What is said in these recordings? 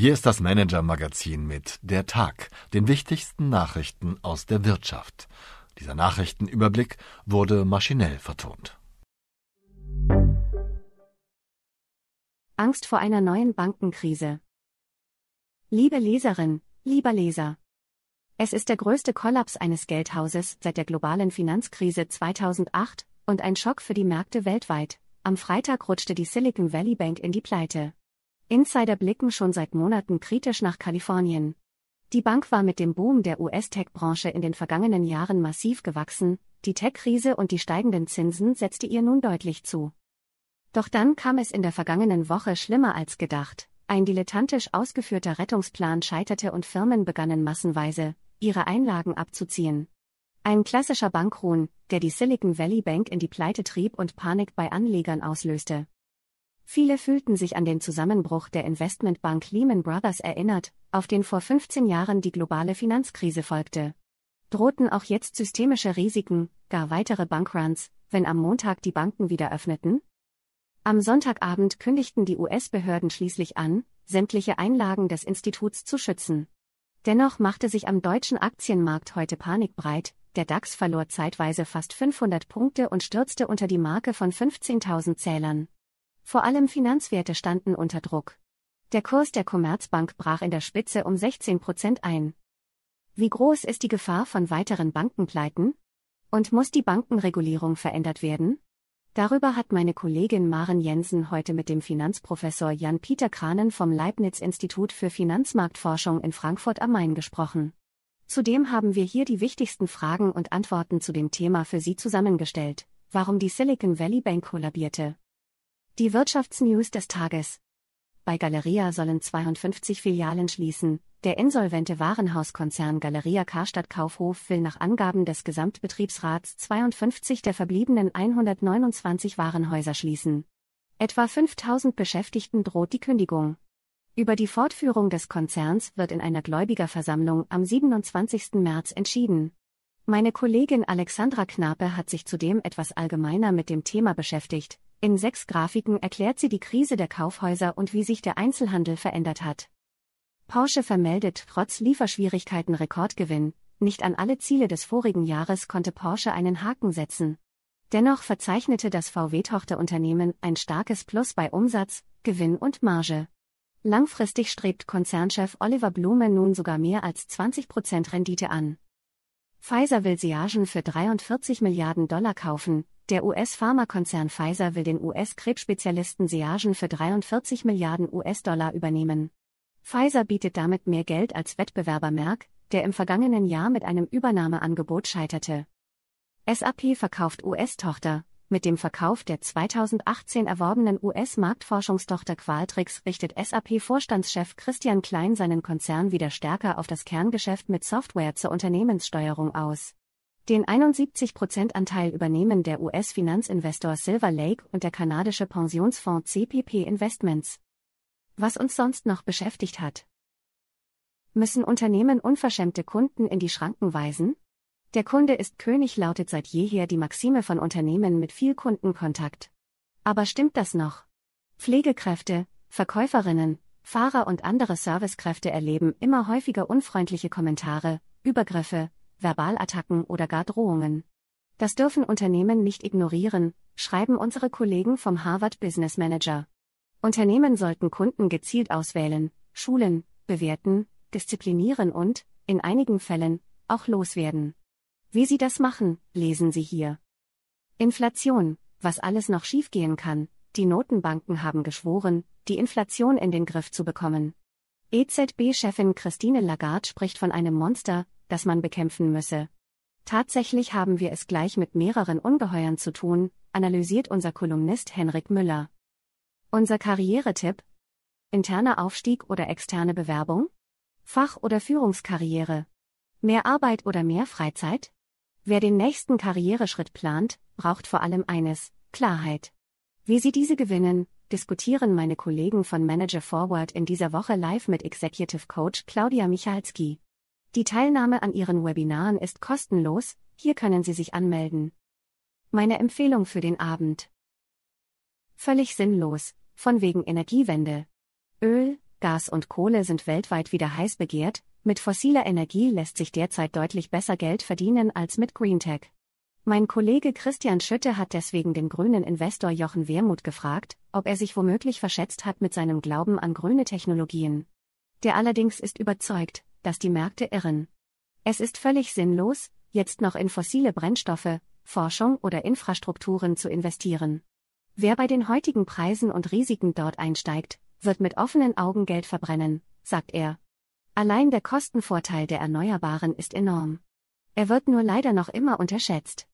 Hier ist das Manager-Magazin mit Der Tag, den wichtigsten Nachrichten aus der Wirtschaft. Dieser Nachrichtenüberblick wurde maschinell vertont. Angst vor einer neuen Bankenkrise. Liebe Leserin, lieber Leser. Es ist der größte Kollaps eines Geldhauses seit der globalen Finanzkrise 2008 und ein Schock für die Märkte weltweit. Am Freitag rutschte die Silicon Valley Bank in die Pleite. Insider blicken schon seit Monaten kritisch nach Kalifornien. Die Bank war mit dem Boom der US-Tech-Branche in den vergangenen Jahren massiv gewachsen, die Tech-Krise und die steigenden Zinsen setzte ihr nun deutlich zu. Doch dann kam es in der vergangenen Woche schlimmer als gedacht. Ein dilettantisch ausgeführter Rettungsplan scheiterte und Firmen begannen massenweise, ihre Einlagen abzuziehen. Ein klassischer Bankruhen, der die Silicon Valley Bank in die Pleite trieb und Panik bei Anlegern auslöste. Viele fühlten sich an den Zusammenbruch der Investmentbank Lehman Brothers erinnert, auf den vor 15 Jahren die globale Finanzkrise folgte. Drohten auch jetzt systemische Risiken, gar weitere Bankruns, wenn am Montag die Banken wieder öffneten? Am Sonntagabend kündigten die US-Behörden schließlich an, sämtliche Einlagen des Instituts zu schützen. Dennoch machte sich am deutschen Aktienmarkt heute Panik breit, der DAX verlor zeitweise fast 500 Punkte und stürzte unter die Marke von 15.000 Zählern. Vor allem Finanzwerte standen unter Druck. Der Kurs der Commerzbank brach in der Spitze um 16 Prozent ein. Wie groß ist die Gefahr von weiteren Bankenpleiten? Und muss die Bankenregulierung verändert werden? Darüber hat meine Kollegin Maren Jensen heute mit dem Finanzprofessor Jan-Peter Kranen vom Leibniz-Institut für Finanzmarktforschung in Frankfurt am Main gesprochen. Zudem haben wir hier die wichtigsten Fragen und Antworten zu dem Thema für Sie zusammengestellt. Warum die Silicon Valley Bank kollabierte, die Wirtschaftsnews des Tages. Bei Galeria sollen 52 Filialen schließen. Der insolvente Warenhauskonzern Galeria Karstadt Kaufhof will nach Angaben des Gesamtbetriebsrats 52 der verbliebenen 129 Warenhäuser schließen. Etwa 5000 Beschäftigten droht die Kündigung. Über die Fortführung des Konzerns wird in einer Gläubigerversammlung am 27. März entschieden. Meine Kollegin Alexandra Knape hat sich zudem etwas allgemeiner mit dem Thema beschäftigt. In sechs Grafiken erklärt sie die Krise der Kaufhäuser und wie sich der Einzelhandel verändert hat. Porsche vermeldet trotz Lieferschwierigkeiten Rekordgewinn, nicht an alle Ziele des vorigen Jahres konnte Porsche einen Haken setzen. Dennoch verzeichnete das VW-Tochterunternehmen ein starkes Plus bei Umsatz, Gewinn und Marge. Langfristig strebt Konzernchef Oliver Blume nun sogar mehr als 20% Rendite an. Pfizer will Siagen für 43 Milliarden Dollar kaufen, der US-Pharmakonzern Pfizer will den US-Krebsspezialisten Seagen für 43 Milliarden US-Dollar übernehmen. Pfizer bietet damit mehr Geld als Wettbewerber Merck, der im vergangenen Jahr mit einem Übernahmeangebot scheiterte. SAP verkauft US-Tochter. Mit dem Verkauf der 2018 erworbenen US-Marktforschungstochter Qualtrics richtet SAP-Vorstandschef Christian Klein seinen Konzern wieder stärker auf das Kerngeschäft mit Software zur Unternehmenssteuerung aus. Den 71%-Anteil übernehmen der US-Finanzinvestor Silver Lake und der kanadische Pensionsfonds CPP Investments. Was uns sonst noch beschäftigt hat. Müssen Unternehmen unverschämte Kunden in die Schranken weisen? Der Kunde ist König lautet seit jeher die Maxime von Unternehmen mit viel Kundenkontakt. Aber stimmt das noch? Pflegekräfte, Verkäuferinnen, Fahrer und andere Servicekräfte erleben immer häufiger unfreundliche Kommentare, Übergriffe, Verbalattacken oder gar Drohungen. Das dürfen Unternehmen nicht ignorieren, schreiben unsere Kollegen vom Harvard Business Manager. Unternehmen sollten Kunden gezielt auswählen, schulen, bewerten, disziplinieren und, in einigen Fällen, auch loswerden. Wie sie das machen, lesen Sie hier. Inflation, was alles noch schiefgehen kann, die Notenbanken haben geschworen, die Inflation in den Griff zu bekommen. EZB-Chefin Christine Lagarde spricht von einem Monster, das man bekämpfen müsse. Tatsächlich haben wir es gleich mit mehreren Ungeheuern zu tun, analysiert unser Kolumnist Henrik Müller. Unser Karrieretipp? Interner Aufstieg oder externe Bewerbung? Fach- oder Führungskarriere? Mehr Arbeit oder mehr Freizeit? Wer den nächsten Karriereschritt plant, braucht vor allem eines, Klarheit. Wie Sie diese gewinnen, diskutieren meine Kollegen von Manager Forward in dieser Woche live mit Executive Coach Claudia Michalski. Die Teilnahme an Ihren Webinaren ist kostenlos, hier können Sie sich anmelden. Meine Empfehlung für den Abend. Völlig sinnlos, von wegen Energiewende. Öl, Gas und Kohle sind weltweit wieder heiß begehrt, mit fossiler Energie lässt sich derzeit deutlich besser Geld verdienen als mit Greentech. Mein Kollege Christian Schütte hat deswegen den grünen Investor Jochen Wermuth gefragt, ob er sich womöglich verschätzt hat mit seinem Glauben an grüne Technologien. Der allerdings ist überzeugt, dass die Märkte irren. Es ist völlig sinnlos, jetzt noch in fossile Brennstoffe, Forschung oder Infrastrukturen zu investieren. Wer bei den heutigen Preisen und Risiken dort einsteigt, wird mit offenen Augen Geld verbrennen, sagt er. Allein der Kostenvorteil der Erneuerbaren ist enorm. Er wird nur leider noch immer unterschätzt.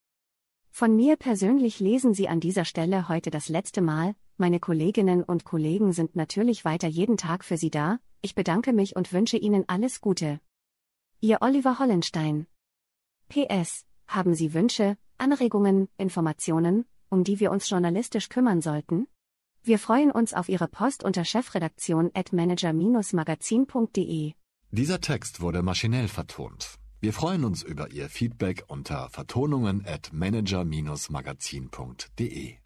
Von mir persönlich lesen Sie an dieser Stelle heute das letzte Mal, meine Kolleginnen und Kollegen sind natürlich weiter jeden Tag für Sie da, ich bedanke mich und wünsche Ihnen alles Gute. Ihr Oliver Hollenstein. PS, haben Sie Wünsche, Anregungen, Informationen, um die wir uns journalistisch kümmern sollten? Wir freuen uns auf Ihre Post unter chefredaktion at manager-magazin.de. Dieser Text wurde maschinell vertont. Wir freuen uns über Ihr Feedback unter vertonungen at manager-magazin.de.